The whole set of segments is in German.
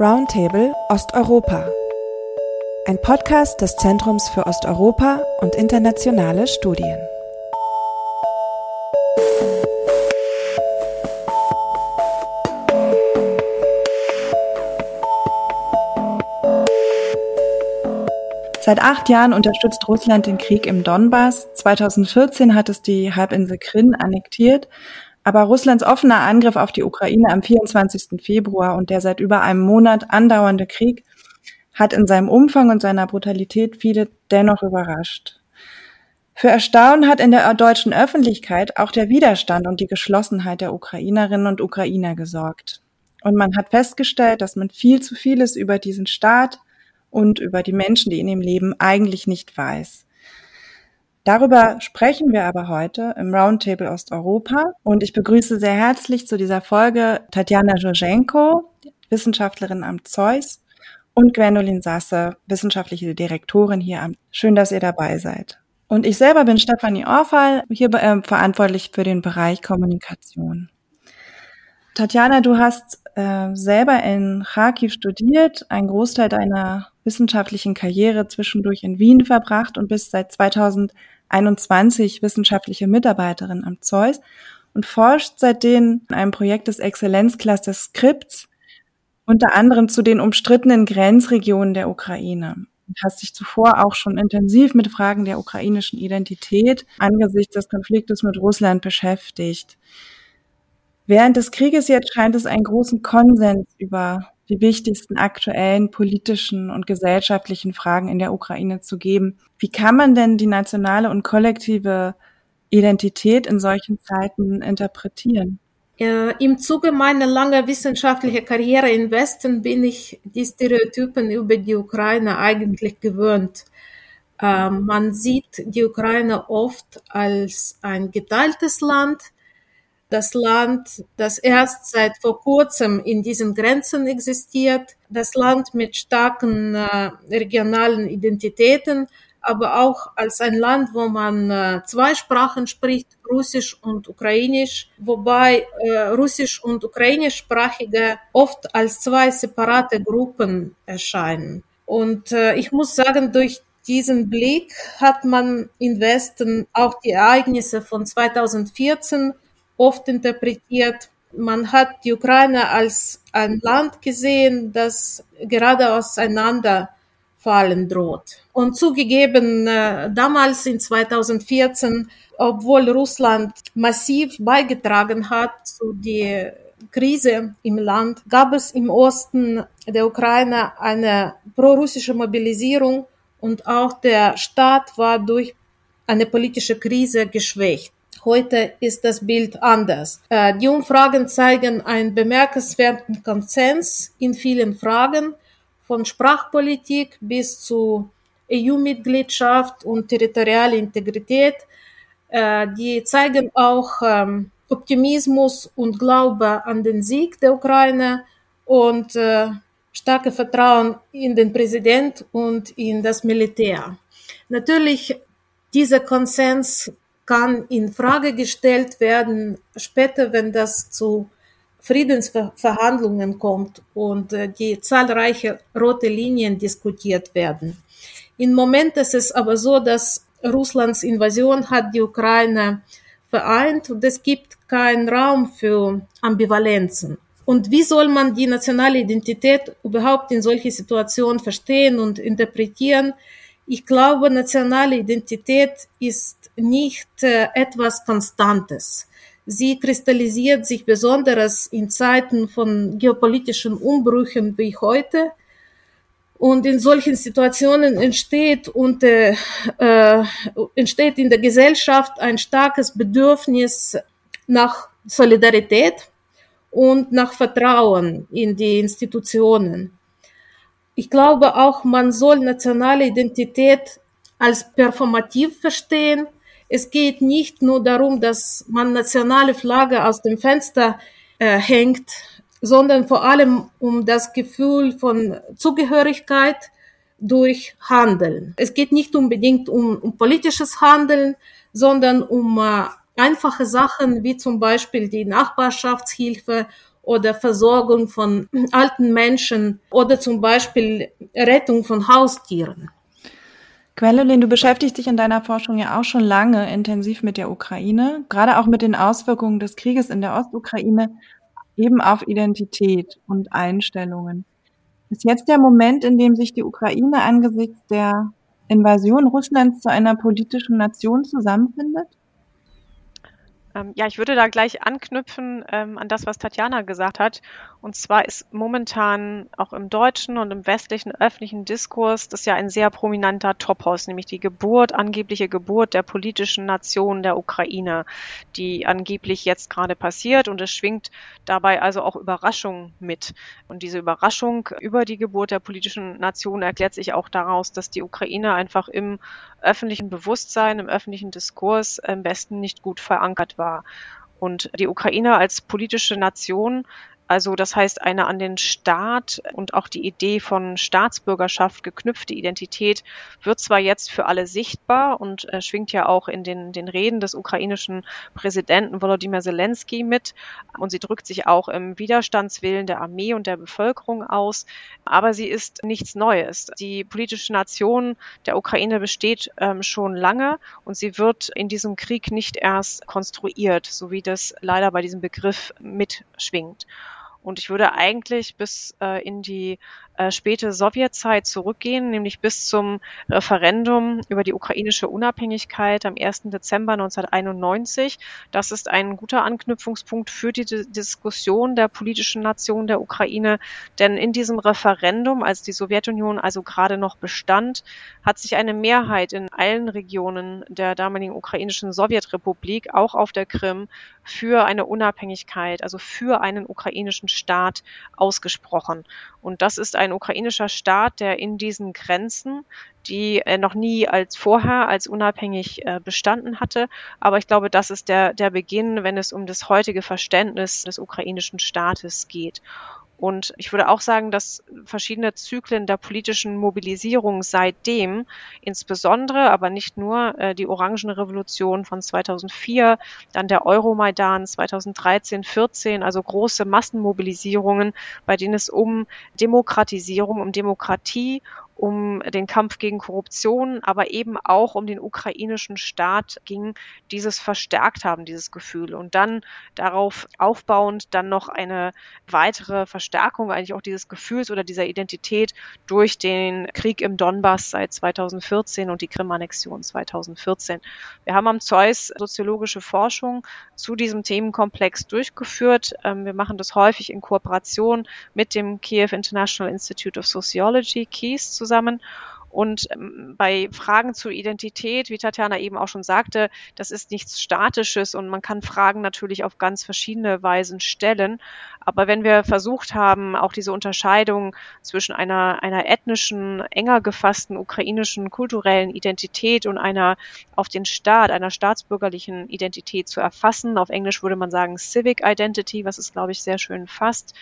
Roundtable Osteuropa. Ein Podcast des Zentrums für Osteuropa und internationale Studien. Seit acht Jahren unterstützt Russland den Krieg im Donbass. 2014 hat es die Halbinsel Krim annektiert aber Russlands offener Angriff auf die Ukraine am 24. Februar und der seit über einem Monat andauernde Krieg hat in seinem Umfang und seiner Brutalität viele dennoch überrascht. Für Erstaunen hat in der deutschen Öffentlichkeit auch der Widerstand und die Geschlossenheit der Ukrainerinnen und Ukrainer gesorgt. Und man hat festgestellt, dass man viel zu vieles über diesen Staat und über die Menschen, die in ihm leben, eigentlich nicht weiß. Darüber sprechen wir aber heute im Roundtable Osteuropa und ich begrüße sehr herzlich zu dieser Folge Tatjana Joschenko, Wissenschaftlerin am Zeus und Gwendolin Sasse, wissenschaftliche Direktorin hier am. Schön, dass ihr dabei seid. Und ich selber bin Stefanie Orfall, hier äh, verantwortlich für den Bereich Kommunikation. Tatjana, du hast äh, selber in Kharkiv studiert, einen Großteil deiner wissenschaftlichen Karriere zwischendurch in Wien verbracht und bist seit 2021 wissenschaftliche Mitarbeiterin am Zeus und forscht seitdem in einem Projekt des Exzellenzclusters Skripts, unter anderem zu den umstrittenen Grenzregionen der Ukraine. Du hast dich zuvor auch schon intensiv mit Fragen der ukrainischen Identität angesichts des Konfliktes mit Russland beschäftigt. Während des Krieges jetzt scheint es einen großen Konsens über die wichtigsten aktuellen politischen und gesellschaftlichen Fragen in der Ukraine zu geben. Wie kann man denn die nationale und kollektive Identität in solchen Zeiten interpretieren? Äh, Im Zuge meiner langen wissenschaftlichen Karriere im Westen bin ich die Stereotypen über die Ukraine eigentlich gewöhnt. Äh, man sieht die Ukraine oft als ein geteiltes Land, das Land, das erst seit vor kurzem in diesen Grenzen existiert, das Land mit starken äh, regionalen Identitäten, aber auch als ein Land, wo man äh, zwei Sprachen spricht, Russisch und Ukrainisch, wobei äh, Russisch und Ukrainischsprachige oft als zwei separate Gruppen erscheinen. Und äh, ich muss sagen, durch diesen Blick hat man im Westen auch die Ereignisse von 2014 oft interpretiert. Man hat die Ukraine als ein Land gesehen, das gerade auseinanderfallen droht. Und zugegeben, äh, damals in 2014, obwohl Russland massiv beigetragen hat zu der Krise im Land, gab es im Osten der Ukraine eine prorussische Mobilisierung und auch der Staat war durch eine politische Krise geschwächt. Heute ist das Bild anders. Äh, die Umfragen zeigen einen bemerkenswerten Konsens in vielen Fragen, von Sprachpolitik bis zu EU-Mitgliedschaft und territoriale Integrität. Äh, die zeigen auch ähm, Optimismus und Glaube an den Sieg der Ukraine und äh, starke Vertrauen in den Präsident und in das Militär. Natürlich, dieser Konsens kann in Frage gestellt werden später, wenn das zu Friedensverhandlungen kommt und äh, die zahlreiche rote Linien diskutiert werden. Im Moment ist es aber so, dass Russlands Invasion hat die Ukraine vereint und es gibt keinen Raum für Ambivalenzen. Und wie soll man die nationale Identität überhaupt in solche Situationen verstehen und interpretieren? Ich glaube, nationale Identität ist nicht äh, etwas Konstantes. Sie kristallisiert sich besonders in Zeiten von geopolitischen Umbrüchen wie heute. Und in solchen Situationen entsteht, und, äh, entsteht in der Gesellschaft ein starkes Bedürfnis nach Solidarität und nach Vertrauen in die Institutionen. Ich glaube auch, man soll nationale Identität als performativ verstehen es geht nicht nur darum, dass man nationale Flagge aus dem Fenster äh, hängt, sondern vor allem um das Gefühl von Zugehörigkeit durch Handeln. Es geht nicht unbedingt um, um politisches Handeln, sondern um äh, einfache Sachen wie zum Beispiel die Nachbarschaftshilfe oder Versorgung von alten Menschen oder zum Beispiel Rettung von Haustieren. Gwendolyn, du beschäftigst dich in deiner Forschung ja auch schon lange intensiv mit der Ukraine, gerade auch mit den Auswirkungen des Krieges in der Ostukraine, eben auf Identität und Einstellungen. Ist jetzt der Moment, in dem sich die Ukraine angesichts der Invasion Russlands zu einer politischen Nation zusammenfindet? Ähm, ja, ich würde da gleich anknüpfen ähm, an das, was Tatjana gesagt hat. Und zwar ist momentan auch im deutschen und im westlichen öffentlichen Diskurs das ja ein sehr prominenter Topos, nämlich die Geburt, angebliche Geburt der politischen Nation der Ukraine, die angeblich jetzt gerade passiert. Und es schwingt dabei also auch Überraschung mit. Und diese Überraschung über die Geburt der politischen Nation erklärt sich auch daraus, dass die Ukraine einfach im öffentlichen Bewusstsein, im öffentlichen Diskurs im Westen nicht gut verankert war. Und die Ukraine als politische Nation also das heißt, eine an den Staat und auch die Idee von Staatsbürgerschaft geknüpfte Identität wird zwar jetzt für alle sichtbar und äh, schwingt ja auch in den, den Reden des ukrainischen Präsidenten Volodymyr Zelensky mit und sie drückt sich auch im Widerstandswillen der Armee und der Bevölkerung aus, aber sie ist nichts Neues. Die politische Nation der Ukraine besteht ähm, schon lange und sie wird in diesem Krieg nicht erst konstruiert, so wie das leider bei diesem Begriff mitschwingt. Und ich würde eigentlich bis äh, in die äh, späte Sowjetzeit zurückgehen, nämlich bis zum Referendum über die ukrainische Unabhängigkeit am 1. Dezember 1991. Das ist ein guter Anknüpfungspunkt für die Diskussion der politischen Nation der Ukraine, denn in diesem Referendum, als die Sowjetunion also gerade noch bestand, hat sich eine Mehrheit in allen Regionen der damaligen ukrainischen Sowjetrepublik, auch auf der Krim, für eine Unabhängigkeit, also für einen ukrainischen Staat ausgesprochen. Und das ist ein ukrainischer Staat, der in diesen Grenzen, die er noch nie als vorher als unabhängig äh, bestanden hatte. Aber ich glaube, das ist der, der Beginn, wenn es um das heutige Verständnis des ukrainischen Staates geht. Und ich würde auch sagen, dass verschiedene Zyklen der politischen Mobilisierung seitdem, insbesondere, aber nicht nur, äh, die Orangenrevolution von 2004, dann der Euromaidan 2013, 14, also große Massenmobilisierungen, bei denen es um Demokratisierung, um Demokratie, um den Kampf gegen Korruption, aber eben auch um den ukrainischen Staat ging, dieses verstärkt haben, dieses Gefühl. Und dann darauf aufbauend dann noch eine weitere Verstärkung eigentlich auch dieses Gefühls oder dieser Identität durch den Krieg im Donbass seit 2014 und die Krim-Annexion 2014. Wir haben am Zeus soziologische Forschung zu diesem Themenkomplex durchgeführt. Ähm, wir machen das häufig in Kooperation mit dem Kiew International Institute of Sociology, KIES, zusammen zusammen. Und ähm, bei Fragen zur Identität, wie Tatjana eben auch schon sagte, das ist nichts Statisches und man kann Fragen natürlich auf ganz verschiedene Weisen stellen. Aber wenn wir versucht haben, auch diese Unterscheidung zwischen einer, einer ethnischen, enger gefassten ukrainischen kulturellen Identität und einer auf den Staat, einer staatsbürgerlichen Identität zu erfassen, auf Englisch würde man sagen Civic Identity, was es, glaube ich, sehr schön fasst,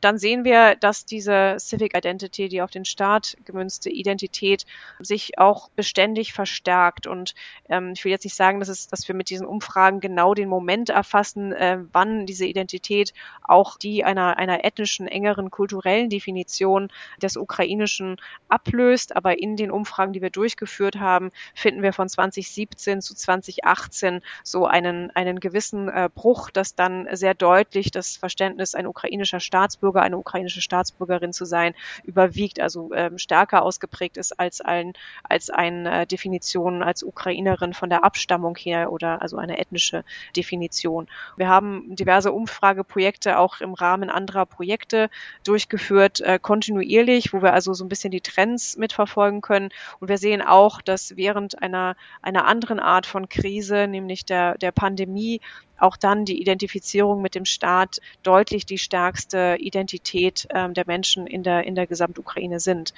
dann sehen wir, dass diese Civic Identity, die auf den Staat gemünzte Identität, sich auch beständig verstärkt. Und ähm, ich will jetzt nicht sagen, dass, es, dass wir mit diesen Umfragen genau den Moment erfassen, äh, wann diese Identität auch die einer, einer ethnischen, engeren kulturellen Definition des Ukrainischen ablöst. Aber in den Umfragen, die wir durchgeführt haben, finden wir von 2017 zu 2018 so einen, einen gewissen äh, Bruch, dass dann sehr deutlich das Verständnis ein ukrainischer Staatsbürger, eine ukrainische Staatsbürgerin zu sein, überwiegt, also ähm, stärker ausgeprägt ist als ein, als eine äh, Definition als Ukrainerin von der Abstammung her oder also eine ethnische Definition. Wir haben diverse Umfrageprojekte auch im Rahmen anderer Projekte durchgeführt, äh, kontinuierlich, wo wir also so ein bisschen die Trends mitverfolgen können. Und wir sehen auch, dass während einer, einer anderen Art von Krise, nämlich der, der Pandemie, auch dann die Identifizierung mit dem Staat deutlich die stärkste Identität ähm, der Menschen in der, in der Gesamtukraine sind.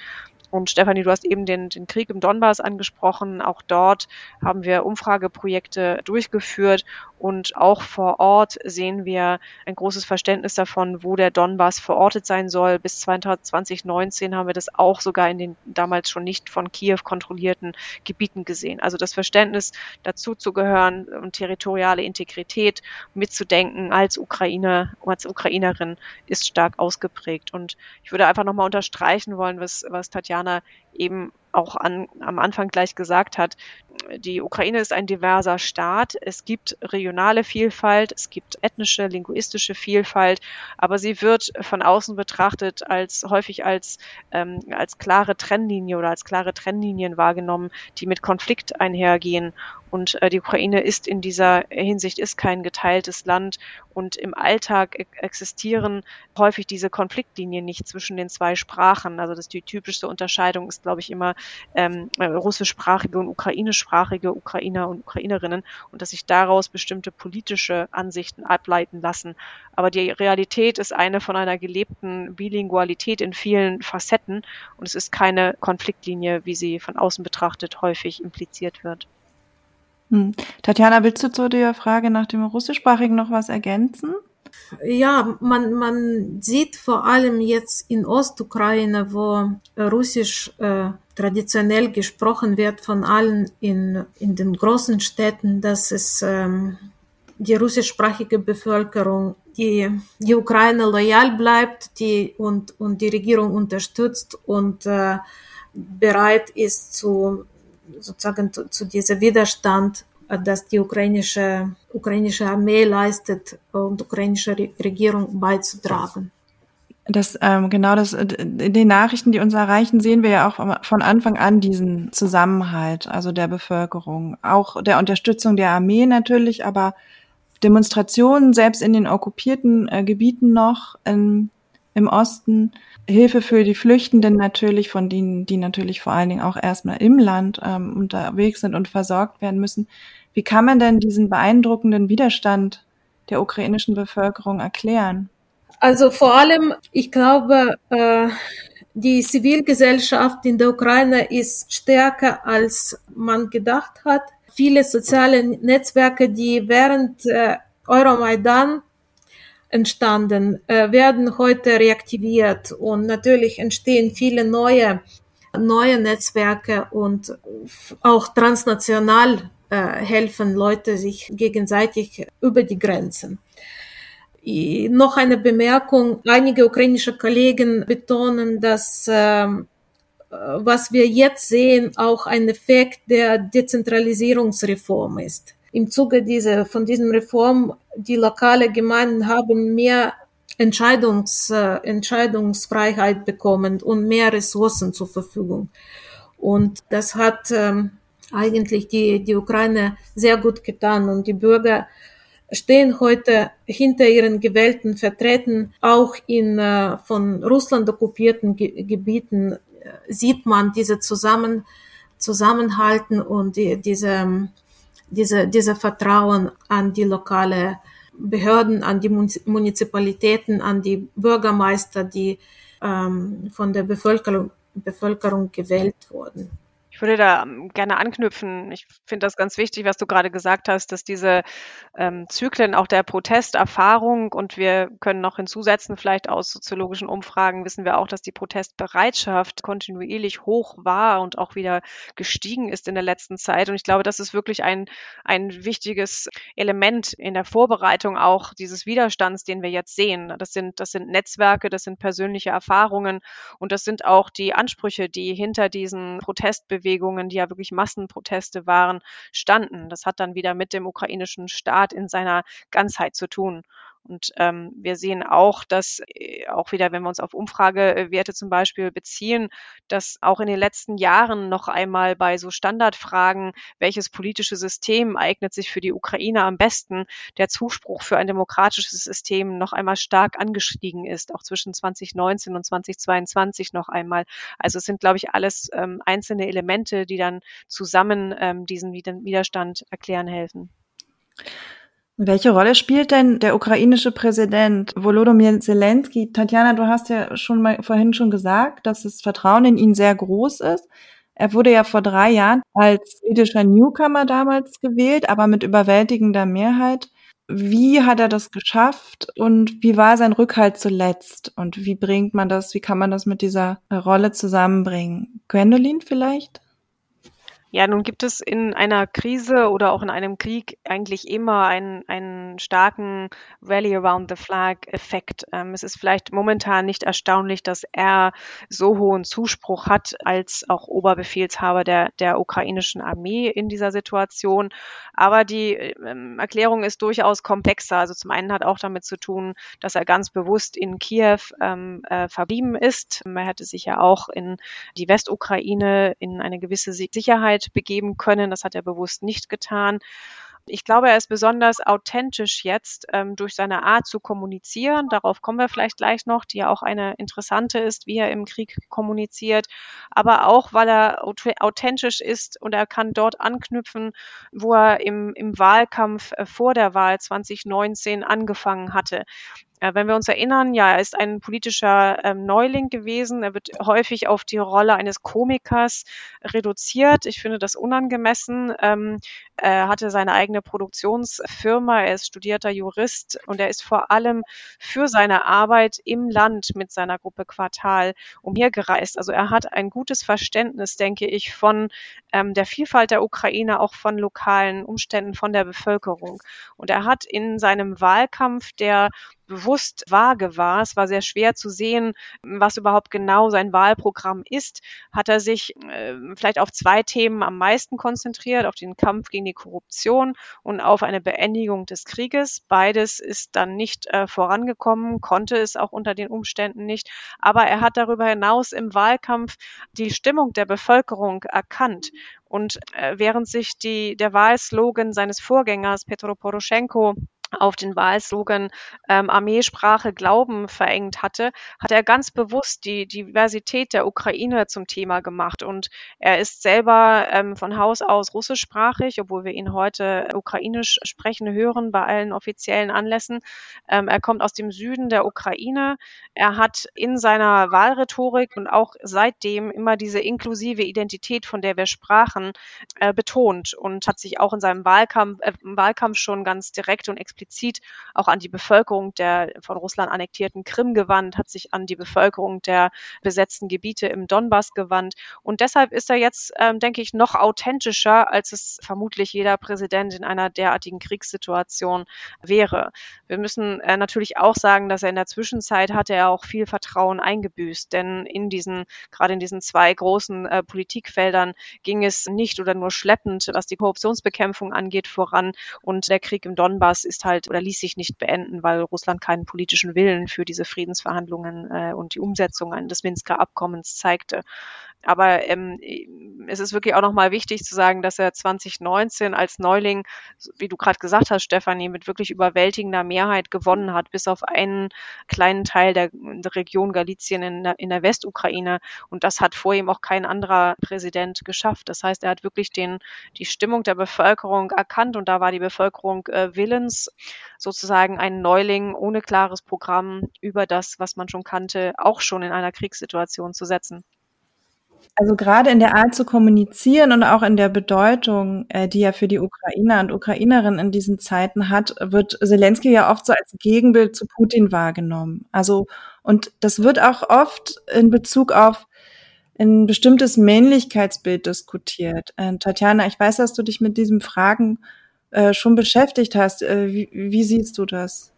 Und Stefanie, du hast eben den, den Krieg im Donbass angesprochen. Auch dort haben wir Umfrageprojekte durchgeführt und auch vor Ort sehen wir ein großes Verständnis davon, wo der Donbass verortet sein soll. Bis 2019 haben wir das auch sogar in den damals schon nicht von Kiew kontrollierten Gebieten gesehen. Also das Verständnis dazu zu gehören und territoriale Integrität mitzudenken als Ukrainer, als Ukrainerin ist stark ausgeprägt. Und ich würde einfach nochmal unterstreichen wollen, was, was Tatjana eben auch an, am Anfang gleich gesagt hat, die Ukraine ist ein diverser Staat. Es gibt regionale Vielfalt, es gibt ethnische, linguistische Vielfalt, aber sie wird von außen betrachtet als häufig als, ähm, als klare Trennlinie oder als klare Trennlinien wahrgenommen, die mit Konflikt einhergehen. Und äh, die Ukraine ist in dieser Hinsicht ist kein geteiltes Land und im Alltag existieren häufig diese Konfliktlinien nicht zwischen den zwei Sprachen. Also das die typischste Unterscheidung ist, glaube ich, immer ähm, russischsprachige und ukrainischsprachige Ukrainer und Ukrainerinnen und dass sich daraus bestimmte politische Ansichten ableiten lassen. Aber die Realität ist eine von einer gelebten Bilingualität in vielen Facetten und es ist keine Konfliktlinie, wie sie von außen betrachtet häufig impliziert wird. Hm. Tatjana, willst du zu der Frage nach dem Russischsprachigen noch was ergänzen? Ja, man, man sieht vor allem jetzt in Ostukraine, wo Russisch äh, traditionell gesprochen wird von allen in, in den großen Städten, dass es ähm, die russischsprachige Bevölkerung, die die Ukraine loyal bleibt die, und, und die Regierung unterstützt und äh, bereit ist zu sozusagen zu, zu diesem Widerstand, dass die ukrainische, ukrainische Armee leistet und ukrainische Regierung beizutragen. Das, ähm, genau das, in den Nachrichten, die uns erreichen, sehen wir ja auch von Anfang an diesen Zusammenhalt, also der Bevölkerung, auch der Unterstützung der Armee natürlich, aber Demonstrationen selbst in den okkupierten äh, Gebieten noch in, im Osten, Hilfe für die Flüchtenden natürlich, von denen, die natürlich vor allen Dingen auch erstmal im Land ähm, unterwegs sind und versorgt werden müssen. Wie kann man denn diesen beeindruckenden Widerstand der ukrainischen Bevölkerung erklären? Also vor allem, ich glaube, äh, die Zivilgesellschaft in der Ukraine ist stärker, als man gedacht hat. Viele soziale Netzwerke, die während äh, Euromaidan entstanden, äh, werden heute reaktiviert und natürlich entstehen viele neue, neue Netzwerke und auch transnational äh, helfen Leute sich gegenseitig über die Grenzen. Noch eine Bemerkung. Einige ukrainische Kollegen betonen, dass äh, was wir jetzt sehen, auch ein Effekt der Dezentralisierungsreform ist im Zuge dieser, von diesem Reform, die lokale Gemeinden haben mehr Entscheidungs, äh, Entscheidungsfreiheit bekommen und mehr Ressourcen zur Verfügung. Und das hat ähm, eigentlich die, die Ukraine sehr gut getan und die Bürger stehen heute hinter ihren gewählten Vertretern. Auch in äh, von Russland okkupierten Ge Gebieten äh, sieht man diese Zusammen, Zusammenhalten und die, diese diese, diese Vertrauen an die lokale Behörden, an die Munizipalitäten, an die Bürgermeister, die ähm, von der Bevölkerung, Bevölkerung gewählt wurden. Ich würde da ähm, gerne anknüpfen. Ich finde das ganz wichtig, was du gerade gesagt hast, dass diese ähm, Zyklen auch der Protestenerfahrung und wir können noch hinzusetzen, vielleicht aus soziologischen Umfragen wissen wir auch, dass die Protestbereitschaft kontinuierlich hoch war und auch wieder gestiegen ist in der letzten Zeit. Und ich glaube, das ist wirklich ein, ein wichtiges Element in der Vorbereitung auch dieses Widerstands, den wir jetzt sehen. Das sind, das sind Netzwerke, das sind persönliche Erfahrungen und das sind auch die Ansprüche, die hinter diesen Protestbewegungen Protestbewegungen, die ja wirklich Massenproteste waren, standen. Das hat dann wieder mit dem ukrainischen Staat in seiner Ganzheit zu tun. Und ähm, wir sehen auch, dass äh, auch wieder, wenn wir uns auf Umfragewerte zum Beispiel beziehen, dass auch in den letzten Jahren noch einmal bei so Standardfragen, welches politische System eignet sich für die Ukraine am besten, der Zuspruch für ein demokratisches System noch einmal stark angestiegen ist, auch zwischen 2019 und 2022 noch einmal. Also es sind, glaube ich, alles ähm, einzelne Elemente, die dann zusammen ähm, diesen Widerstand erklären helfen. Welche Rolle spielt denn der ukrainische Präsident Volodymyr Zelensky? Tatjana, du hast ja schon mal vorhin schon gesagt, dass das Vertrauen in ihn sehr groß ist. Er wurde ja vor drei Jahren als jüdischer Newcomer damals gewählt, aber mit überwältigender Mehrheit. Wie hat er das geschafft und wie war sein Rückhalt zuletzt? Und wie bringt man das, wie kann man das mit dieser Rolle zusammenbringen? Gwendolyn vielleicht? Ja, nun gibt es in einer Krise oder auch in einem Krieg eigentlich immer einen, einen starken Rally around the flag Effekt. Ähm, es ist vielleicht momentan nicht erstaunlich, dass er so hohen Zuspruch hat als auch Oberbefehlshaber der, der ukrainischen Armee in dieser Situation. Aber die ähm, Erklärung ist durchaus komplexer. Also zum einen hat auch damit zu tun, dass er ganz bewusst in Kiew ähm, äh, verblieben ist. Er hätte sich ja auch in die Westukraine in eine gewisse Sicherheit Sicherheit begeben können. Das hat er bewusst nicht getan. Ich glaube, er ist besonders authentisch jetzt ähm, durch seine Art zu kommunizieren. Darauf kommen wir vielleicht gleich noch, die ja auch eine interessante ist, wie er im Krieg kommuniziert. Aber auch, weil er authentisch ist und er kann dort anknüpfen, wo er im, im Wahlkampf äh, vor der Wahl 2019 angefangen hatte. Äh, wenn wir uns erinnern, ja, er ist ein politischer ähm, Neuling gewesen. Er wird häufig auf die Rolle eines Komikers reduziert. Ich finde das unangemessen. Ähm, er hatte seine eigene Produktionsfirma. Er ist studierter Jurist und er ist vor allem für seine Arbeit im Land mit seiner Gruppe Quartal umhergereist. Also er hat ein gutes Verständnis, denke ich, von ähm, der Vielfalt der Ukraine, auch von lokalen Umständen, von der Bevölkerung. Und er hat in seinem Wahlkampf, der bewusst vage war. Es war sehr schwer zu sehen, was überhaupt genau sein Wahlprogramm ist. Hat er sich äh, vielleicht auf zwei Themen am meisten konzentriert, auf den Kampf gegen die Korruption und auf eine Beendigung des Krieges. Beides ist dann nicht äh, vorangekommen, konnte es auch unter den Umständen nicht. Aber er hat darüber hinaus im Wahlkampf die Stimmung der Bevölkerung erkannt. Und äh, während sich die, der Wahlslogan seines Vorgängers Petro Poroschenko auf den Wahlslogan ähm, Armeesprache Glauben verengt hatte, hat er ganz bewusst die Diversität der Ukraine zum Thema gemacht. Und er ist selber ähm, von Haus aus russischsprachig, obwohl wir ihn heute ukrainisch sprechen hören bei allen offiziellen Anlässen. Ähm, er kommt aus dem Süden der Ukraine. Er hat in seiner Wahlrhetorik und auch seitdem immer diese inklusive Identität, von der wir sprachen, äh, betont und hat sich auch in seinem Wahlkampf, äh, Wahlkampf schon ganz direkt und explizit explizit auch an die Bevölkerung der von Russland annektierten Krim gewandt, hat sich an die Bevölkerung der besetzten Gebiete im Donbass gewandt. Und deshalb ist er jetzt, ähm, denke ich, noch authentischer, als es vermutlich jeder Präsident in einer derartigen Kriegssituation wäre. Wir müssen äh, natürlich auch sagen, dass er in der Zwischenzeit hatte er auch viel Vertrauen eingebüßt, denn in diesen, gerade in diesen zwei großen äh, Politikfeldern ging es nicht oder nur schleppend, was die Korruptionsbekämpfung angeht, voran. Und der Krieg im Donbass ist halt oder ließ sich nicht beenden, weil Russland keinen politischen Willen für diese Friedensverhandlungen äh, und die Umsetzung des Minsker Abkommens zeigte. Aber ähm, es ist wirklich auch nochmal wichtig zu sagen, dass er 2019 als Neuling, wie du gerade gesagt hast, Stefanie, mit wirklich überwältigender Mehrheit gewonnen hat, bis auf einen kleinen Teil der, der Region Galizien in der, in der Westukraine. Und das hat vor ihm auch kein anderer Präsident geschafft. Das heißt, er hat wirklich den, die Stimmung der Bevölkerung erkannt und da war die Bevölkerung äh, willens, sozusagen einen Neuling ohne klares Programm über das, was man schon kannte, auch schon in einer Kriegssituation zu setzen. Also gerade in der Art zu kommunizieren und auch in der Bedeutung, äh, die er für die Ukrainer und Ukrainerinnen in diesen Zeiten hat, wird Zelensky ja oft so als Gegenbild zu Putin wahrgenommen. Also, und das wird auch oft in Bezug auf ein bestimmtes Männlichkeitsbild diskutiert. Äh, Tatjana, ich weiß, dass du dich mit diesen Fragen äh, schon beschäftigt hast. Äh, wie, wie siehst du das?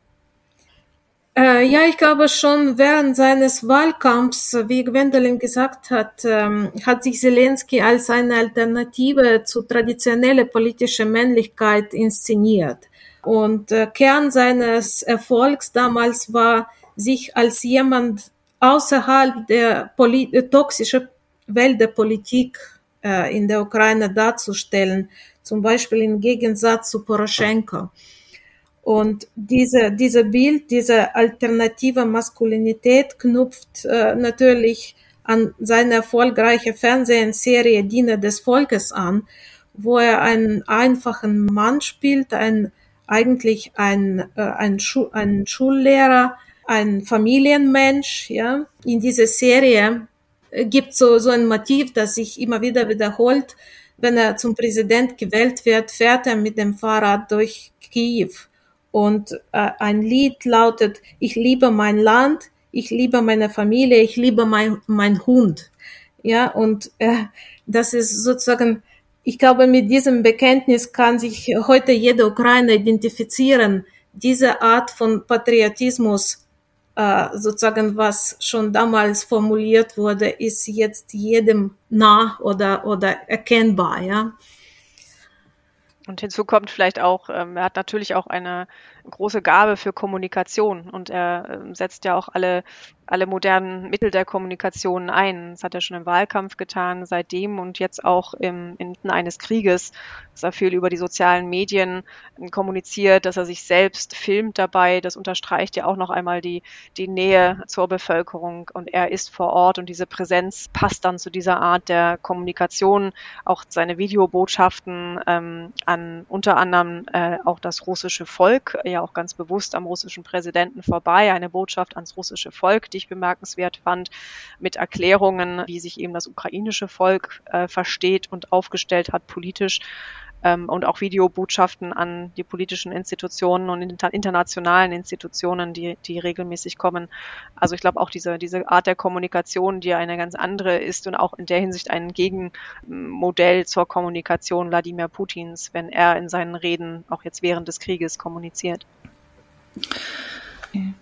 Äh, ja, ich glaube schon während seines Wahlkampfs, wie Gwendolyn gesagt hat, ähm, hat sich Zelensky als eine Alternative zu traditioneller politischer Männlichkeit inszeniert. Und äh, Kern seines Erfolgs damals war, sich als jemand außerhalb der Poli toxischen Welt der Politik äh, in der Ukraine darzustellen, zum Beispiel im Gegensatz zu Poroschenko. Und diese, diese Bild, diese alternative Maskulinität knüpft äh, natürlich an seine erfolgreiche Fernsehserie Diener des Volkes an, wo er einen einfachen Mann spielt, ein eigentlich ein, äh, ein, Schu ein Schullehrer, ein Familienmensch. Ja. In dieser Serie gibt so, so ein Motiv, das sich immer wieder wiederholt. Wenn er zum Präsident gewählt wird, fährt er mit dem Fahrrad durch Kiew. Und äh, ein Lied lautet, ich liebe mein Land, ich liebe meine Familie, ich liebe mein, mein Hund. Ja, und äh, das ist sozusagen, ich glaube, mit diesem Bekenntnis kann sich heute jeder Ukrainer identifizieren. Diese Art von Patriotismus äh, sozusagen, was schon damals formuliert wurde, ist jetzt jedem nah oder, oder erkennbar, ja. Und hinzu kommt vielleicht auch, ähm, er hat natürlich auch eine große Gabe für Kommunikation und er ähm, setzt ja auch alle alle modernen Mittel der Kommunikation ein. Das hat er schon im Wahlkampf getan, seitdem und jetzt auch im, inmitten eines Krieges, dass er viel über die sozialen Medien kommuniziert, dass er sich selbst filmt dabei. Das unterstreicht ja auch noch einmal die, die Nähe zur Bevölkerung und er ist vor Ort und diese Präsenz passt dann zu dieser Art der Kommunikation. Auch seine Videobotschaften ähm, an unter anderem äh, auch das russische Volk, ja auch ganz bewusst am russischen Präsidenten vorbei, eine Botschaft ans russische Volk, die ich bemerkenswert fand, mit Erklärungen, wie sich eben das ukrainische Volk äh, versteht und aufgestellt hat politisch ähm, und auch Videobotschaften an die politischen Institutionen und inter internationalen Institutionen, die, die regelmäßig kommen. Also ich glaube auch diese, diese Art der Kommunikation, die eine ganz andere ist und auch in der Hinsicht ein Gegenmodell zur Kommunikation Wladimir Putins, wenn er in seinen Reden auch jetzt während des Krieges kommuniziert. Okay.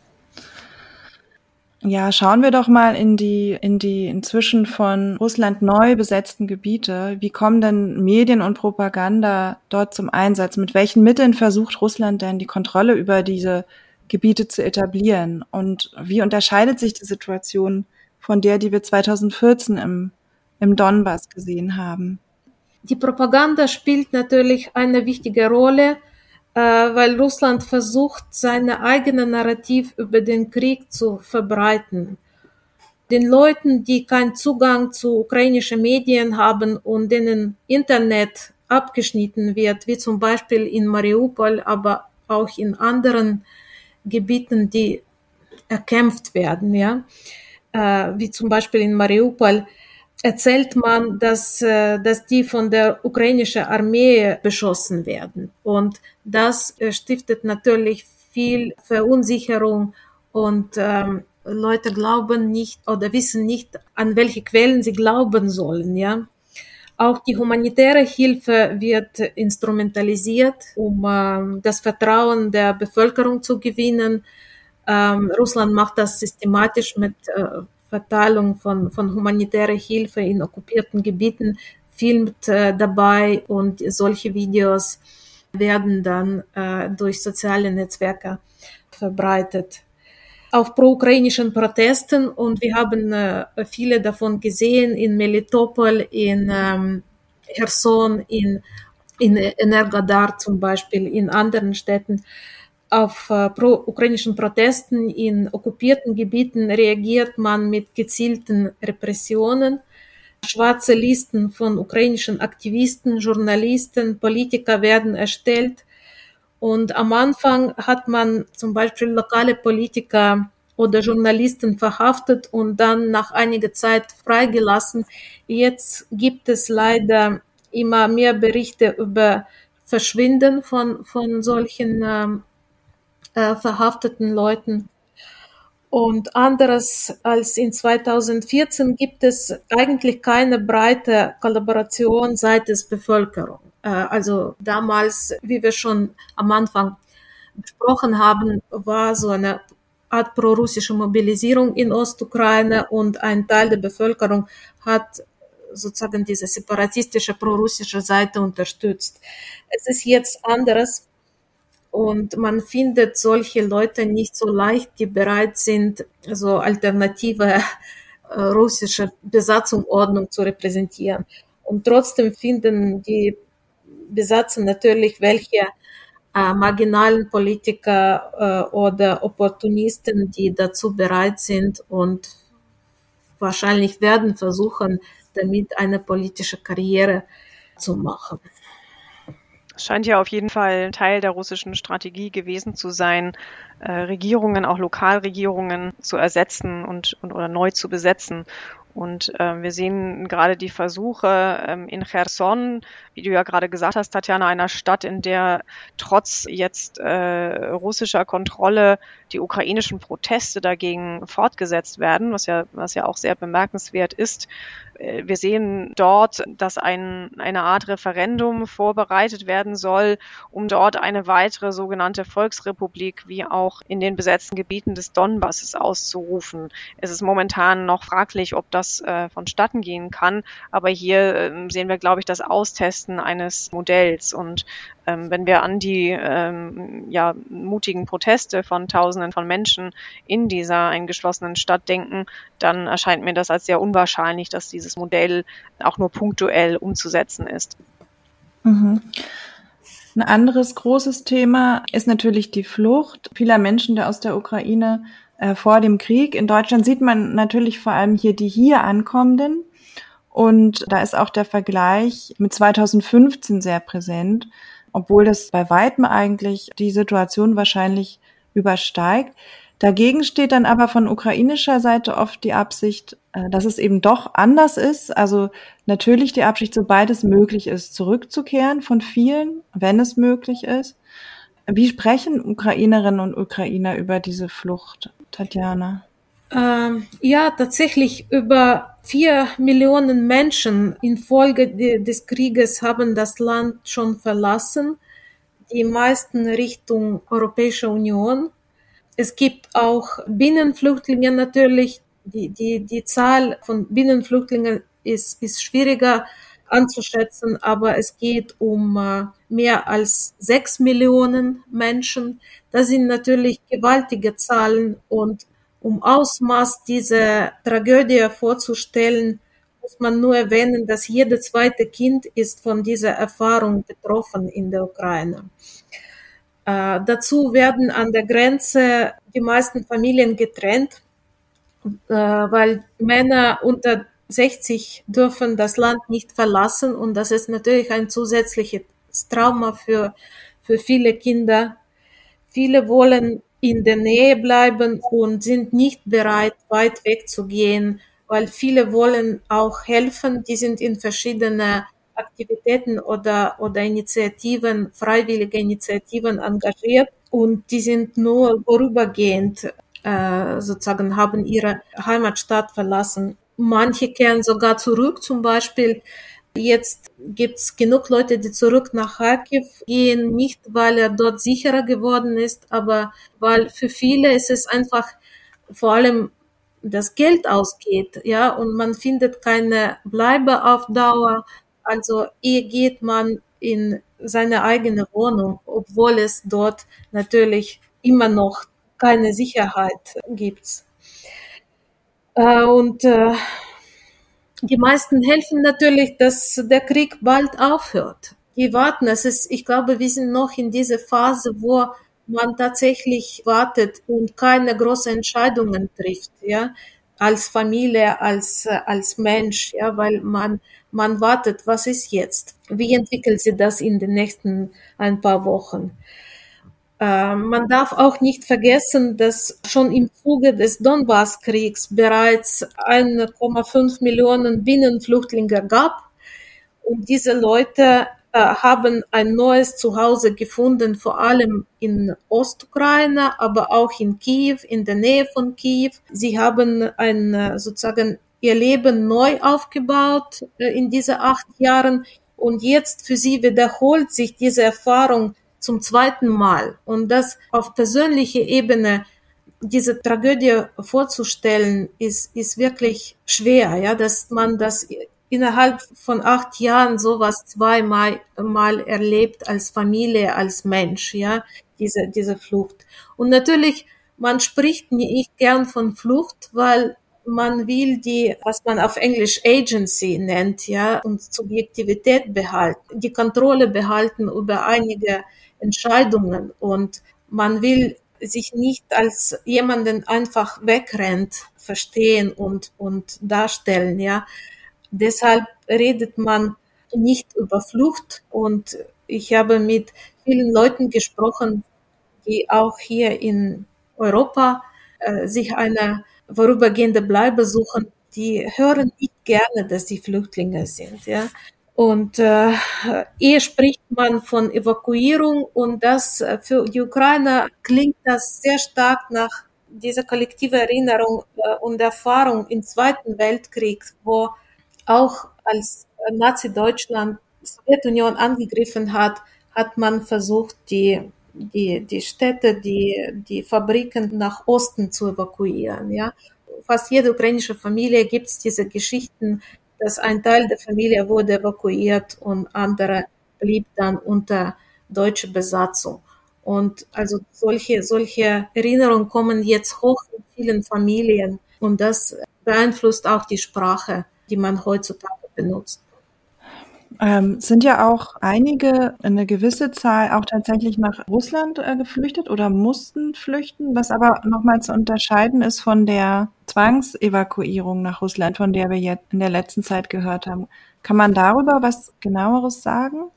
Ja, schauen wir doch mal in die, in die inzwischen von Russland neu besetzten Gebiete. Wie kommen denn Medien und Propaganda dort zum Einsatz? Mit welchen Mitteln versucht Russland denn die Kontrolle über diese Gebiete zu etablieren? Und wie unterscheidet sich die Situation von der, die wir 2014 im, im Donbass gesehen haben? Die Propaganda spielt natürlich eine wichtige Rolle weil Russland versucht, seine eigene Narrativ über den Krieg zu verbreiten. Den Leuten, die keinen Zugang zu ukrainischen Medien haben und denen Internet abgeschnitten wird, wie zum Beispiel in Mariupol, aber auch in anderen Gebieten, die erkämpft werden, ja, äh, wie zum Beispiel in Mariupol, erzählt man, dass, äh, dass die von der ukrainischen Armee beschossen werden. Und das äh, stiftet natürlich viel Verunsicherung und ähm, Leute glauben nicht oder wissen nicht, an welche Quellen sie glauben sollen, ja. Auch die humanitäre Hilfe wird instrumentalisiert, um ähm, das Vertrauen der Bevölkerung zu gewinnen. Ähm, Russland macht das systematisch mit äh, Verteilung von, von humanitärer Hilfe in okkupierten Gebieten filmt äh, dabei und solche Videos werden dann äh, durch soziale Netzwerke verbreitet. Auf pro-ukrainischen Protesten und wir haben äh, viele davon gesehen in Melitopol, in ähm, Cherson, in, in Energodar zum Beispiel, in anderen Städten auf äh, pro-ukrainischen Protesten in okkupierten Gebieten reagiert man mit gezielten Repressionen. Schwarze Listen von ukrainischen Aktivisten, Journalisten, Politiker werden erstellt. Und am Anfang hat man zum Beispiel lokale Politiker oder Journalisten verhaftet und dann nach einiger Zeit freigelassen. Jetzt gibt es leider immer mehr Berichte über Verschwinden von, von solchen ähm, äh, verhafteten Leuten. Und anderes als in 2014 gibt es eigentlich keine breite Kollaboration seitens Bevölkerung. Äh, also damals, wie wir schon am Anfang besprochen haben, war so eine Art pro-russische Mobilisierung in Ostukraine und ein Teil der Bevölkerung hat sozusagen diese separatistische pro-russische Seite unterstützt. Es ist jetzt anderes. Und man findet solche Leute nicht so leicht, die bereit sind, so alternative äh, russische Besatzungsordnung zu repräsentieren. Und trotzdem finden die Besatzer natürlich welche äh, marginalen Politiker äh, oder Opportunisten, die dazu bereit sind und wahrscheinlich werden versuchen, damit eine politische Karriere zu machen. Es scheint ja auf jeden Fall Teil der russischen Strategie gewesen zu sein, äh, Regierungen, auch Lokalregierungen zu ersetzen und, und oder neu zu besetzen. Und äh, wir sehen gerade die Versuche ähm, in Cherson, wie du ja gerade gesagt hast, Tatjana, einer Stadt, in der trotz jetzt äh, russischer Kontrolle die ukrainischen Proteste dagegen fortgesetzt werden, was ja, was ja auch sehr bemerkenswert ist. Äh, wir sehen dort, dass ein, eine Art Referendum vorbereitet werden soll, um dort eine weitere sogenannte Volksrepublik wie auch in den besetzten Gebieten des Donbasses auszurufen. Es ist momentan noch fraglich, ob das äh, vonstatten gehen kann, aber hier äh, sehen wir, glaube ich, das Austesten eines Modells. Und ähm, wenn wir an die ähm, ja, mutigen Proteste von Tausenden von Menschen in dieser eingeschlossenen Stadt denken, dann erscheint mir das als sehr unwahrscheinlich, dass dieses Modell auch nur punktuell umzusetzen ist. Mhm. Ein anderes großes Thema ist natürlich die Flucht vieler Menschen der aus der Ukraine äh, vor dem Krieg. In Deutschland sieht man natürlich vor allem hier die hier ankommenden. Und da ist auch der Vergleich mit 2015 sehr präsent obwohl das bei weitem eigentlich die Situation wahrscheinlich übersteigt. Dagegen steht dann aber von ukrainischer Seite oft die Absicht, äh, dass es eben doch anders ist. Also natürlich die Absicht, sobald es möglich ist, zurückzukehren von vielen, wenn es möglich ist. Wie sprechen Ukrainerinnen und Ukrainer über diese Flucht, Tatjana? Ähm, ja, tatsächlich über vier Millionen Menschen infolge des Krieges haben das Land schon verlassen, die meisten Richtung Europäische Union. Es gibt auch Binnenflüchtlinge natürlich. Die, die, die Zahl von Binnenflüchtlingen ist, ist schwieriger anzuschätzen, aber es geht um äh, mehr als sechs Millionen Menschen. Das sind natürlich gewaltige Zahlen und um Ausmaß dieser Tragödie vorzustellen, muss man nur erwähnen, dass jedes zweite Kind ist von dieser Erfahrung betroffen in der Ukraine. Äh, dazu werden an der Grenze die meisten Familien getrennt, äh, weil Männer unter 60 dürfen das Land nicht verlassen und das ist natürlich ein zusätzliches Trauma für, für viele Kinder. Viele wollen in der Nähe bleiben und sind nicht bereit, weit weg zu gehen, weil viele wollen auch helfen. Die sind in verschiedene Aktivitäten oder, oder Initiativen, freiwillige Initiativen engagiert und die sind nur vorübergehend äh, sozusagen haben ihre Heimatstadt verlassen. Manche kehren sogar zurück, zum Beispiel Jetzt gibt es genug Leute, die zurück nach Kharkiv gehen, nicht weil er dort sicherer geworden ist, aber weil für viele ist es einfach vor allem das Geld ausgeht, ja, und man findet keine Bleibe auf Dauer. Also eher geht man in seine eigene Wohnung, obwohl es dort natürlich immer noch keine Sicherheit gibt. Äh, und äh, die meisten helfen natürlich, dass der Krieg bald aufhört. Die warten. Es ist, ich glaube, wir sind noch in dieser Phase, wo man tatsächlich wartet und keine großen Entscheidungen trifft, ja, als Familie, als, als Mensch, ja, weil man, man wartet, was ist jetzt? Wie entwickelt sich das in den nächsten ein paar Wochen? Äh, man darf auch nicht vergessen, dass schon im Zuge des Donbasskriegs bereits 1,5 Millionen Binnenflüchtlinge gab. Und diese Leute äh, haben ein neues Zuhause gefunden, vor allem in Ostukraine, aber auch in Kiew, in der Nähe von Kiew. Sie haben ein, äh, sozusagen ihr Leben neu aufgebaut in diese acht Jahren. Und jetzt für sie wiederholt sich diese Erfahrung zum zweiten Mal. Und das auf persönlicher Ebene, diese Tragödie vorzustellen, ist, ist wirklich schwer, ja, dass man das innerhalb von acht Jahren sowas zweimal mal erlebt als Familie, als Mensch, ja, diese, diese Flucht. Und natürlich, man spricht nicht gern von Flucht, weil man will die, was man auf Englisch Agency nennt, ja, und Subjektivität behalten, die Kontrolle behalten über einige Entscheidungen und man will sich nicht als jemanden einfach wegrennt verstehen und, und darstellen, ja. Deshalb redet man nicht über Flucht und ich habe mit vielen Leuten gesprochen, die auch hier in Europa äh, sich eine vorübergehende Bleibe suchen, die hören nicht gerne, dass sie Flüchtlinge sind. Ja? Und äh, eher spricht man von Evakuierung und das äh, für die Ukrainer klingt das sehr stark nach dieser kollektive Erinnerung äh, und Erfahrung im Zweiten Weltkrieg, wo auch als Nazi-Deutschland die Sowjetunion angegriffen hat, hat man versucht, die die, die Städte, die, die Fabriken nach Osten zu evakuieren. Ja. Fast jede ukrainische Familie gibt es diese Geschichten, dass ein Teil der Familie wurde evakuiert und andere blieb dann unter deutscher Besatzung. Und also solche, solche Erinnerungen kommen jetzt hoch in vielen Familien und das beeinflusst auch die Sprache, die man heutzutage benutzt. Ähm, sind ja auch einige, eine gewisse Zahl auch tatsächlich nach Russland äh, geflüchtet oder mussten flüchten, was aber nochmal zu unterscheiden ist von der Zwangsevakuierung nach Russland, von der wir jetzt in der letzten Zeit gehört haben. Kann man darüber was genaueres sagen?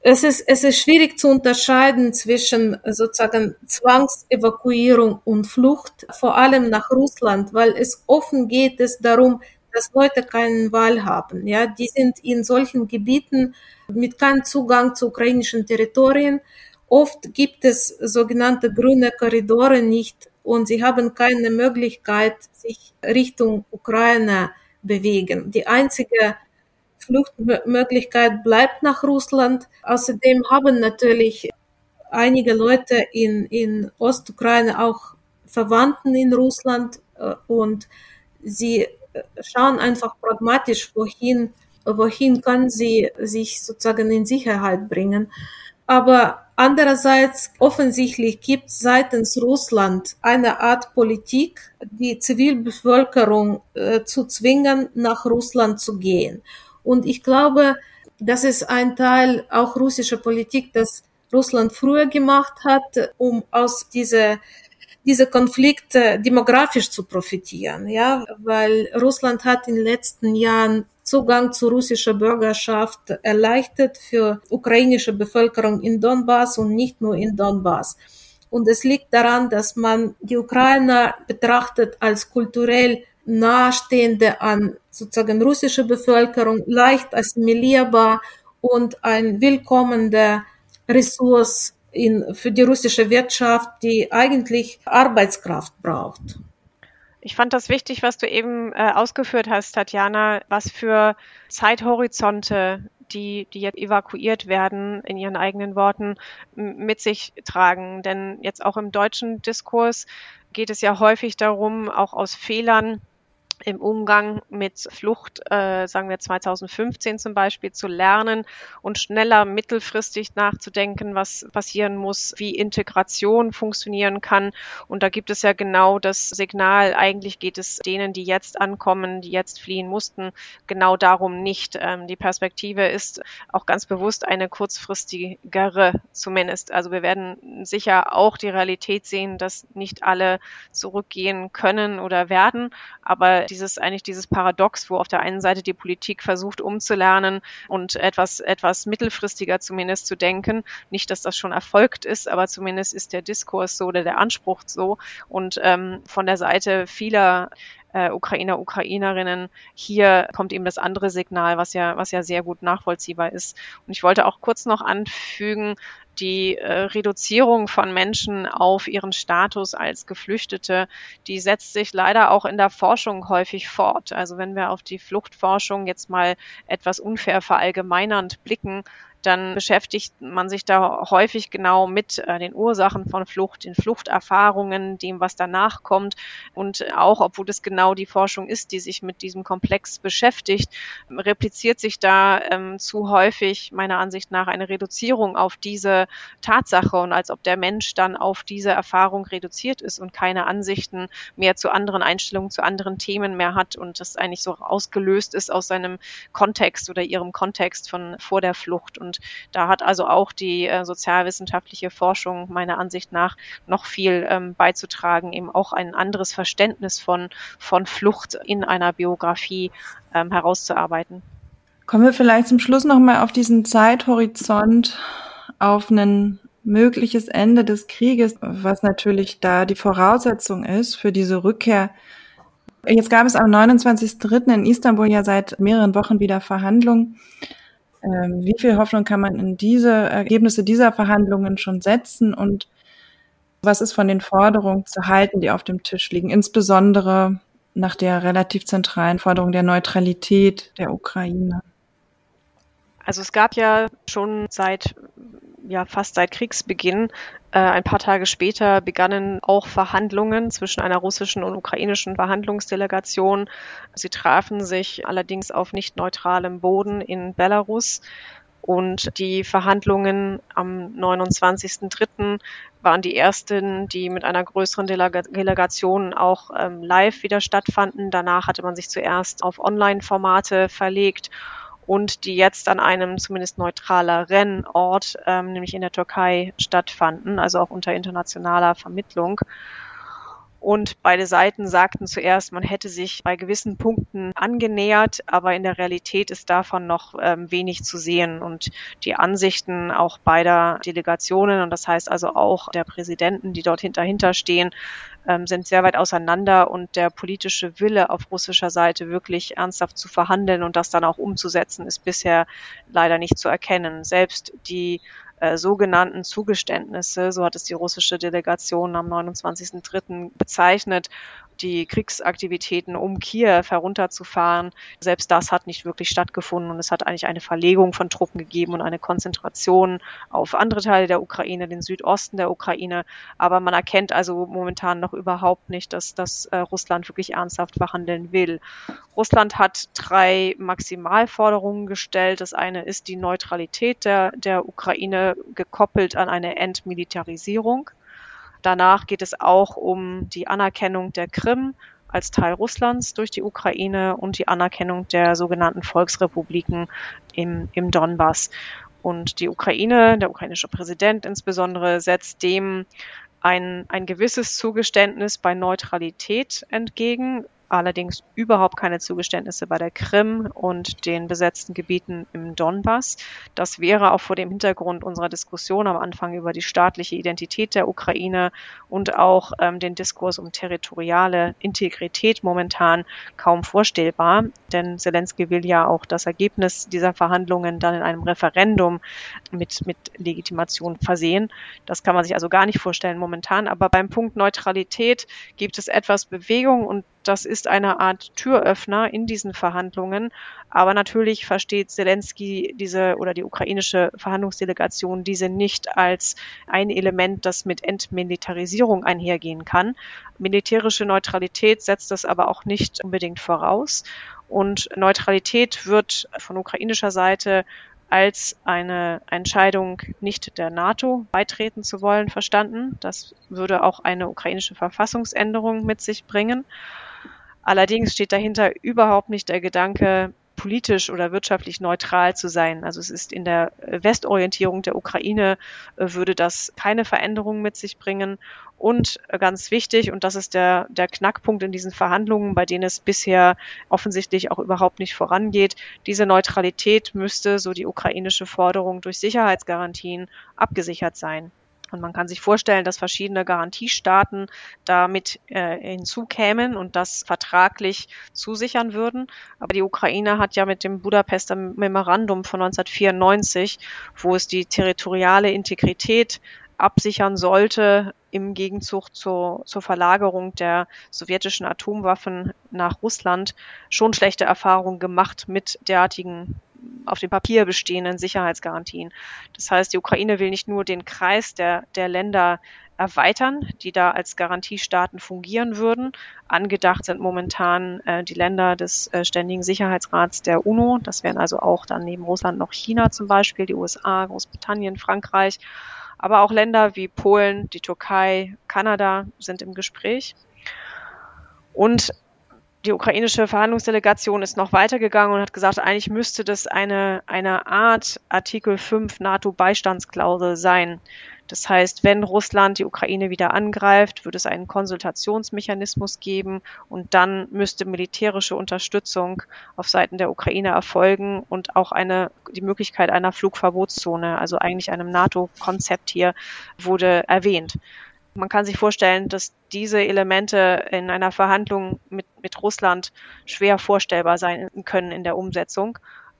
Es ist, es ist schwierig zu unterscheiden zwischen sozusagen Zwangsevakuierung und Flucht, vor allem nach Russland, weil es offen geht es darum, dass Leute keinen Wahl haben. Ja, die sind in solchen Gebieten mit keinem Zugang zu ukrainischen Territorien. Oft gibt es sogenannte grüne Korridore nicht und sie haben keine Möglichkeit, sich Richtung Ukraine bewegen. Die einzige Fluchtmöglichkeit bleibt nach Russland. Außerdem haben natürlich einige Leute in, in Ostukraine auch Verwandten in Russland äh, und sie schauen einfach pragmatisch, wohin, wohin kann sie sich sozusagen in Sicherheit bringen. Aber andererseits offensichtlich gibt es seitens Russland eine Art Politik, die Zivilbevölkerung äh, zu zwingen, nach Russland zu gehen. Und ich glaube, das ist ein Teil auch russischer Politik, das Russland früher gemacht hat, um aus dieser diese Konflikte demografisch zu profitieren, ja, weil Russland hat in den letzten Jahren Zugang zu russischer Bürgerschaft erleichtert für ukrainische Bevölkerung in Donbass und nicht nur in Donbass. Und es liegt daran, dass man die Ukrainer betrachtet als kulturell nahestehende an sozusagen russische Bevölkerung, leicht assimilierbar und ein willkommender Ressource in, für die russische Wirtschaft, die eigentlich Arbeitskraft braucht. Ich fand das wichtig, was du eben äh, ausgeführt hast, Tatjana, was für Zeithorizonte die, die jetzt evakuiert werden, in ihren eigenen Worten, mit sich tragen. Denn jetzt auch im deutschen Diskurs geht es ja häufig darum, auch aus Fehlern im Umgang mit Flucht, äh, sagen wir 2015 zum Beispiel, zu lernen und schneller mittelfristig nachzudenken, was passieren muss, wie Integration funktionieren kann. Und da gibt es ja genau das Signal, eigentlich geht es denen, die jetzt ankommen, die jetzt fliehen mussten, genau darum nicht. Ähm, die Perspektive ist auch ganz bewusst eine kurzfristigere zumindest. Also wir werden sicher auch die Realität sehen, dass nicht alle zurückgehen können oder werden, aber dieses eigentlich dieses Paradox, wo auf der einen Seite die Politik versucht umzulernen und etwas etwas mittelfristiger zumindest zu denken. Nicht, dass das schon erfolgt ist, aber zumindest ist der Diskurs so oder der Anspruch so. Und ähm, von der Seite vieler äh, Ukrainer, Ukrainerinnen. Hier kommt eben das andere Signal, was ja, was ja sehr gut nachvollziehbar ist. Und ich wollte auch kurz noch anfügen, die äh, Reduzierung von Menschen auf ihren Status als Geflüchtete, die setzt sich leider auch in der Forschung häufig fort. Also wenn wir auf die Fluchtforschung jetzt mal etwas unfair verallgemeinernd blicken, dann beschäftigt man sich da häufig genau mit äh, den Ursachen von Flucht, den Fluchterfahrungen, dem, was danach kommt. Und auch, obwohl es genau die Forschung ist, die sich mit diesem Komplex beschäftigt, repliziert sich da ähm, zu häufig meiner Ansicht nach eine Reduzierung auf diese Tatsache und als ob der Mensch dann auf diese Erfahrung reduziert ist und keine Ansichten mehr zu anderen Einstellungen, zu anderen Themen mehr hat und das eigentlich so ausgelöst ist aus seinem Kontext oder ihrem Kontext von vor der Flucht. Und und da hat also auch die äh, sozialwissenschaftliche Forschung meiner Ansicht nach noch viel ähm, beizutragen, eben auch ein anderes Verständnis von, von Flucht in einer Biografie ähm, herauszuarbeiten. Kommen wir vielleicht zum Schluss nochmal auf diesen Zeithorizont, auf ein mögliches Ende des Krieges, was natürlich da die Voraussetzung ist für diese Rückkehr. Jetzt gab es am 29.03. in Istanbul ja seit mehreren Wochen wieder Verhandlungen. Ähm, wie viel Hoffnung kann man in diese Ergebnisse dieser Verhandlungen schon setzen und was ist von den Forderungen zu halten, die auf dem Tisch liegen, insbesondere nach der relativ zentralen Forderung der Neutralität der Ukraine? Also es gab ja schon seit ja fast seit Kriegsbeginn. Äh, ein paar Tage später begannen auch Verhandlungen zwischen einer russischen und ukrainischen Verhandlungsdelegation. Sie trafen sich allerdings auf nicht neutralem Boden in Belarus. Und die Verhandlungen am 29.03. waren die ersten, die mit einer größeren Delega Delegation auch ähm, live wieder stattfanden. Danach hatte man sich zuerst auf Online-Formate verlegt und die jetzt an einem zumindest neutraleren Ort, ähm, nämlich in der Türkei, stattfanden, also auch unter internationaler Vermittlung. Und beide Seiten sagten zuerst, man hätte sich bei gewissen Punkten angenähert, aber in der Realität ist davon noch ähm, wenig zu sehen. Und die Ansichten auch beider Delegationen, und das heißt also auch der Präsidenten, die dort dahinter stehen, ähm, sind sehr weit auseinander und der politische Wille auf russischer Seite wirklich ernsthaft zu verhandeln und das dann auch umzusetzen, ist bisher leider nicht zu erkennen. Selbst die äh, sogenannten Zugeständnisse, so hat es die russische Delegation am 29.03. bezeichnet, die Kriegsaktivitäten um Kiew herunterzufahren. Selbst das hat nicht wirklich stattgefunden und es hat eigentlich eine Verlegung von Truppen gegeben und eine Konzentration auf andere Teile der Ukraine, den Südosten der Ukraine. Aber man erkennt also momentan noch überhaupt nicht, dass, dass äh, Russland wirklich ernsthaft verhandeln will. Russland hat drei Maximalforderungen gestellt. Das eine ist die Neutralität der, der Ukraine gekoppelt an eine Entmilitarisierung. Danach geht es auch um die Anerkennung der Krim als Teil Russlands durch die Ukraine und die Anerkennung der sogenannten Volksrepubliken im, im Donbass. Und die Ukraine, der ukrainische Präsident insbesondere, setzt dem ein, ein gewisses Zugeständnis bei Neutralität entgegen, allerdings überhaupt keine Zugeständnisse bei der Krim und den besetzten Gebieten im Donbass. Das wäre auch vor dem Hintergrund unserer Diskussion am Anfang über die staatliche Identität der Ukraine und auch ähm, den Diskurs um territoriale Integrität momentan kaum vorstellbar. Denn Zelensky will ja auch das Ergebnis dieser Verhandlungen dann in einem Referendum mit, mit Legitimation versehen. Das kann man sich also gar nicht vorstellen momentan. Aber beim Punkt Neutralität gibt es etwas Bewegung und das ist eine Art Türöffner in diesen Verhandlungen. Aber natürlich versteht Zelensky diese oder die ukrainische Verhandlungsdelegation diese nicht als ein Element, das mit Entmilitarisierung einhergehen kann. Militärische Neutralität setzt das aber auch nicht unbedingt voraus. Und Neutralität wird von ukrainischer Seite als eine Entscheidung nicht der NATO beitreten zu wollen verstanden. Das würde auch eine ukrainische Verfassungsänderung mit sich bringen. Allerdings steht dahinter überhaupt nicht der Gedanke, politisch oder wirtschaftlich neutral zu sein. Also es ist in der Westorientierung der Ukraine äh, würde das keine Veränderungen mit sich bringen. Und ganz wichtig, und das ist der, der Knackpunkt in diesen Verhandlungen, bei denen es bisher offensichtlich auch überhaupt nicht vorangeht, diese Neutralität müsste, so die ukrainische Forderung, durch Sicherheitsgarantien abgesichert sein. Und man kann sich vorstellen, dass verschiedene Garantiestaaten damit äh, hinzukämen und das vertraglich zusichern würden. Aber die Ukraine hat ja mit dem Budapester Memorandum von 1994, wo es die territoriale Integrität absichern sollte im Gegenzug zur, zur Verlagerung der sowjetischen Atomwaffen nach Russland, schon schlechte Erfahrungen gemacht mit derartigen auf dem Papier bestehenden Sicherheitsgarantien. Das heißt, die Ukraine will nicht nur den Kreis der, der Länder erweitern, die da als Garantiestaaten fungieren würden. Angedacht sind momentan äh, die Länder des äh, Ständigen Sicherheitsrats der UNO. Das wären also auch dann neben Russland noch China zum Beispiel, die USA, Großbritannien, Frankreich. Aber auch Länder wie Polen, die Türkei, Kanada sind im Gespräch. Und die ukrainische Verhandlungsdelegation ist noch weitergegangen und hat gesagt, eigentlich müsste das eine, eine Art Artikel 5 NATO-Beistandsklausel sein. Das heißt, wenn Russland die Ukraine wieder angreift, würde es einen Konsultationsmechanismus geben und dann müsste militärische Unterstützung auf Seiten der Ukraine erfolgen und auch eine, die Möglichkeit einer Flugverbotszone, also eigentlich einem NATO-Konzept hier, wurde erwähnt. Man kann sich vorstellen, dass diese Elemente in einer Verhandlung mit, mit Russland schwer vorstellbar sein können in der Umsetzung.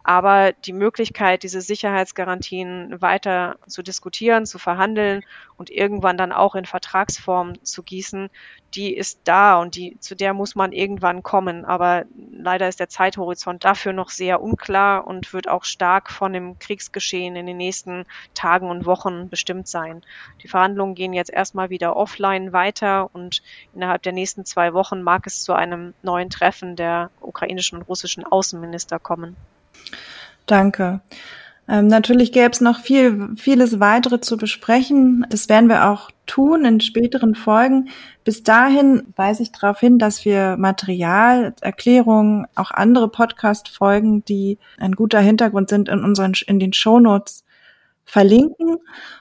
Aber die Möglichkeit, diese Sicherheitsgarantien weiter zu diskutieren, zu verhandeln und irgendwann dann auch in Vertragsform zu gießen, die ist da und die, zu der muss man irgendwann kommen. Aber leider ist der Zeithorizont dafür noch sehr unklar und wird auch stark von dem Kriegsgeschehen in den nächsten Tagen und Wochen bestimmt sein. Die Verhandlungen gehen jetzt erstmal wieder offline weiter und innerhalb der nächsten zwei Wochen mag es zu einem neuen Treffen der ukrainischen und russischen Außenminister kommen. Danke. Ähm, natürlich gäbe es noch viel, vieles weitere zu besprechen. Das werden wir auch tun in späteren Folgen. Bis dahin weise ich darauf hin, dass wir Material, Erklärungen, auch andere Podcast-Folgen, die ein guter Hintergrund sind, in unseren, in den Shownotes verlinken.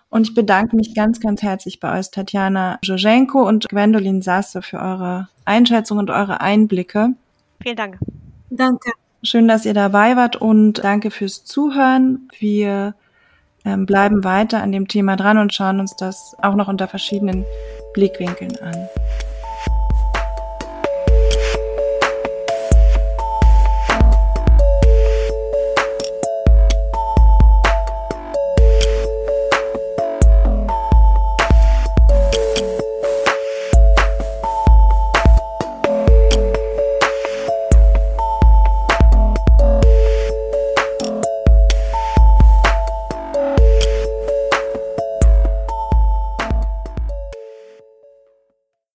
Und ich bedanke mich ganz, ganz herzlich bei euch, Tatjana Jojenko und Gwendolin Sasse, für eure Einschätzung und eure Einblicke. Vielen Dank. Danke. Schön, dass ihr dabei wart und danke fürs Zuhören. Wir ähm, bleiben weiter an dem Thema dran und schauen uns das auch noch unter verschiedenen Blickwinkeln an.